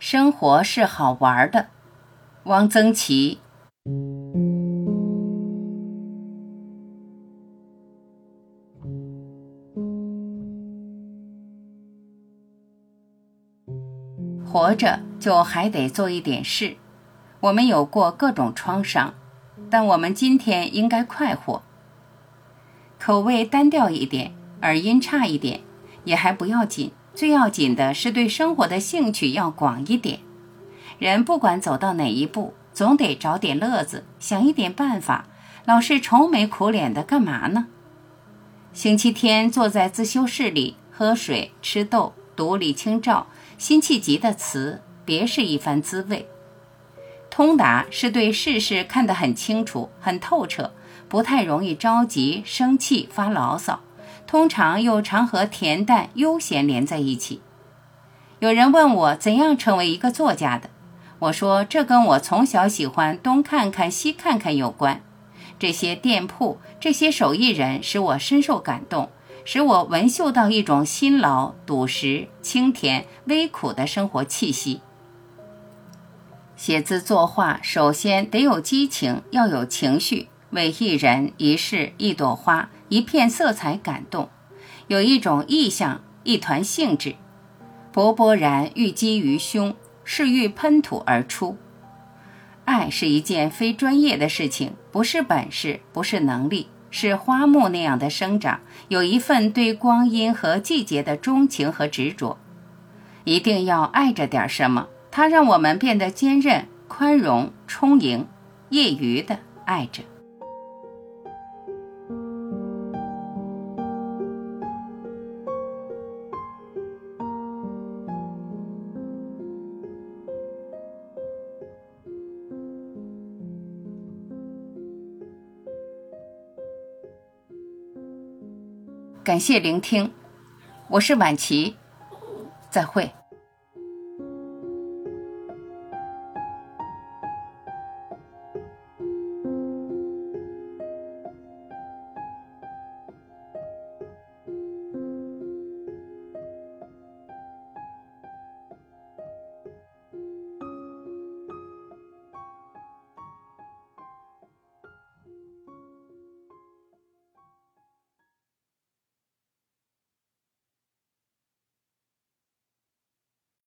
生活是好玩的。汪曾祺。活着就还得做一点事。我们有过各种创伤，但我们今天应该快活。口味单调一点，耳音差一点，也还不要紧。最要紧的是对生活的兴趣要广一点。人不管走到哪一步，总得找点乐子，想一点办法。老是愁眉苦脸的干嘛呢？星期天坐在自修室里喝水吃豆读李清照辛弃疾的词，别是一番滋味。通达是对世事看得很清楚、很透彻，不太容易着急、生气、发牢骚。通常又常和恬淡悠闲连在一起。有人问我怎样成为一个作家的，我说这跟我从小喜欢东看看西看看有关。这些店铺、这些手艺人使我深受感动，使我闻嗅到一种辛劳、笃实、清甜、微苦的生活气息。写字作画，首先得有激情，要有情绪。为一人一事一朵花一片色彩感动，有一种意象，一团兴致，勃勃然郁积于胸，是欲喷吐而出。爱是一件非专业的事情，不是本事，不是能力，是花木那样的生长，有一份对光阴和季节的钟情和执着。一定要爱着点什么，它让我们变得坚韧、宽容、充盈，业余的爱着。感谢聆听，我是晚琪，再会。